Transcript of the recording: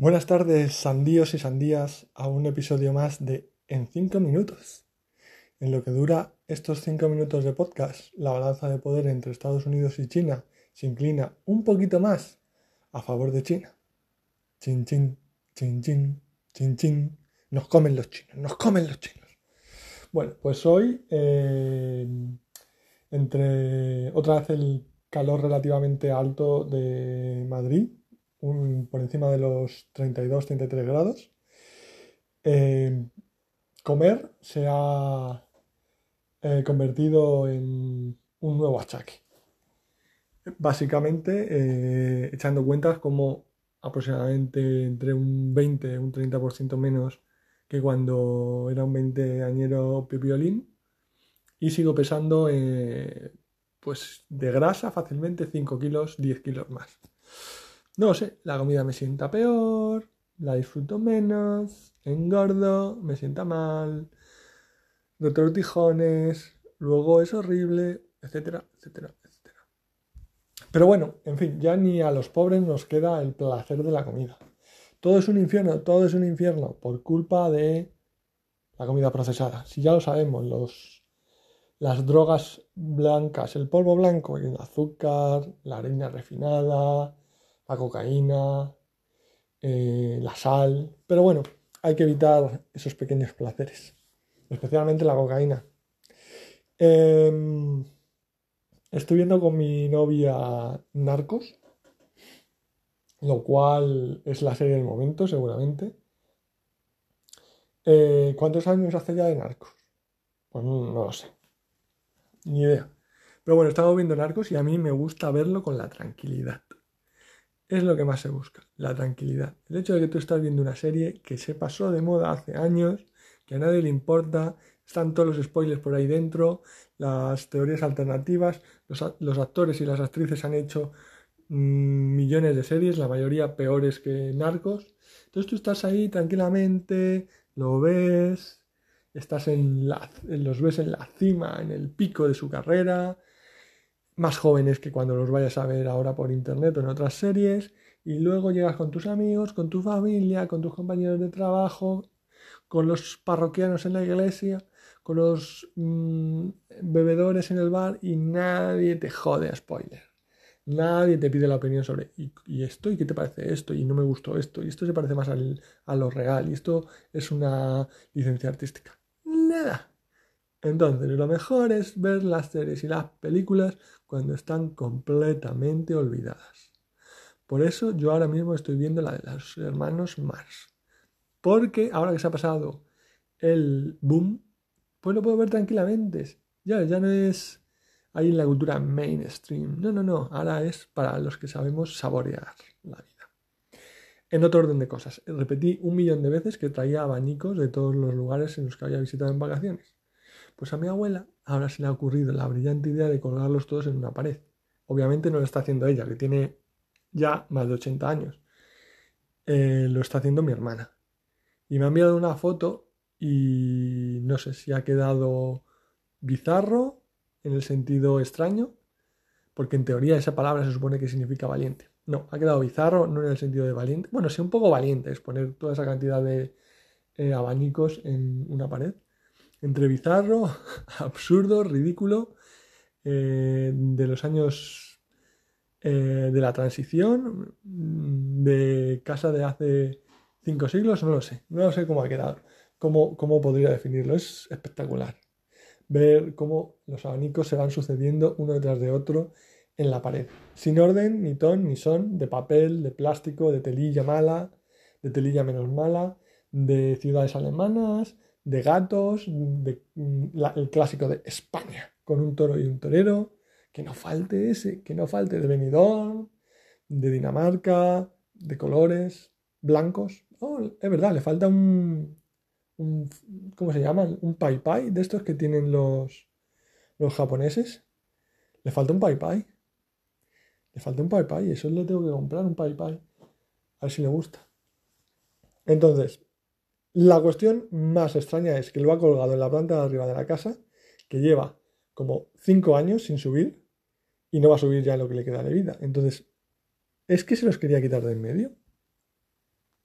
Buenas tardes, sandíos y sandías, a un episodio más de En 5 minutos. En lo que dura estos 5 minutos de podcast, la balanza de poder entre Estados Unidos y China se inclina un poquito más a favor de China. Chin, chin, chin, chin, chin, chin. Nos comen los chinos, nos comen los chinos. Bueno, pues hoy, eh, entre otra vez el calor relativamente alto de Madrid, por encima de los 32-33 grados. Eh, comer se ha eh, convertido en un nuevo achaque. Básicamente, eh, echando cuentas como aproximadamente entre un 20 un 30% menos que cuando era un 20 añero pipiolín y sigo pesando pues de grasa fácilmente 5 kilos, 10 kilos más. No sé, la comida me sienta peor, la disfruto menos, engordo, me sienta mal, tijones, luego es horrible, etcétera, etcétera, etcétera. Pero bueno, en fin, ya ni a los pobres nos queda el placer de la comida. Todo es un infierno, todo es un infierno por culpa de la comida procesada. Si ya lo sabemos, los, las drogas blancas, el polvo blanco, el azúcar, la harina refinada, la cocaína, eh, la sal. Pero bueno, hay que evitar esos pequeños placeres, especialmente la cocaína. Em, estoy viendo con mi novia Narcos, lo cual es la serie del momento, seguramente. Eh, ¿Cuántos años hace ya de Narcos? Pues no, no lo sé. Ni idea. Pero bueno, estamos viendo Narcos y a mí me gusta verlo con la tranquilidad es lo que más se busca, la tranquilidad. El hecho de que tú estás viendo una serie que se pasó de moda hace años, que a nadie le importa, están todos los spoilers por ahí dentro, las teorías alternativas, los, actores y las actrices han hecho mm, millones de series, la mayoría peores que Narcos. Entonces tú estás ahí tranquilamente, lo ves, estás en los ves en la cima, en el pico de su carrera, más jóvenes que cuando los vayas a ver ahora por internet o en otras series, y luego llegas con tus amigos, con tu familia, con tus compañeros de trabajo, con los parroquianos en la iglesia, con los mm, bebedores en el bar y nadie te jode a spoiler. Nadie te pide la opinión sobre y, esto, y qué te parece esto, y no me gustó esto, y esto se parece más a lo real, y esto es una licencia artística. Nada. Entonces, lo mejor es ver las series y las películas cuando están completamente olvidadas. Por eso yo ahora mismo estoy viendo la de los hermanos Mars. Porque ahora que se ha pasado el boom, pues lo puedo ver tranquilamente. Ya, ya no es ahí en la cultura mainstream. No, no, no. Ahora es para los que sabemos saborear la vida. En otro orden de cosas, repetí un millón de veces que traía abanicos de todos los lugares en los que había visitado en vacaciones. Pues a mi abuela ahora se le ha ocurrido la brillante idea de colgarlos todos en una pared. Obviamente no lo está haciendo ella, que tiene ya más de 80 años. Eh, lo está haciendo mi hermana. Y me ha enviado una foto y no sé si ha quedado bizarro en el sentido extraño, porque en teoría esa palabra se supone que significa valiente. No, ha quedado bizarro, no en el sentido de valiente. Bueno, sí, un poco valiente es poner toda esa cantidad de eh, abanicos en una pared entre bizarro, absurdo, ridículo, eh, de los años eh, de la transición, mm, de casa de hace cinco siglos, no lo sé, no lo sé cómo ha quedado, cómo, cómo podría definirlo, es espectacular. Ver cómo los abanicos se van sucediendo uno detrás de otro en la pared, sin orden, ni ton, ni son, de papel, de plástico, de telilla mala, de telilla menos mala, de ciudades alemanas, de gatos, de, el clásico de España, con un toro y un torero, que no falte ese, que no falte de Benidorm, de Dinamarca, de colores blancos. Oh, es verdad, le falta un, ¿cómo se llama? Un pai pai de estos que tienen los, los japoneses. Le falta un pai pai. Le falta un pai pai, eso le tengo que comprar, un pai pai. A ver si le gusta. Entonces, la cuestión más extraña es que lo ha colgado en la planta de arriba de la casa, que lleva como cinco años sin subir y no va a subir ya lo que le queda de vida. Entonces, ¿es que se los quería quitar de en medio?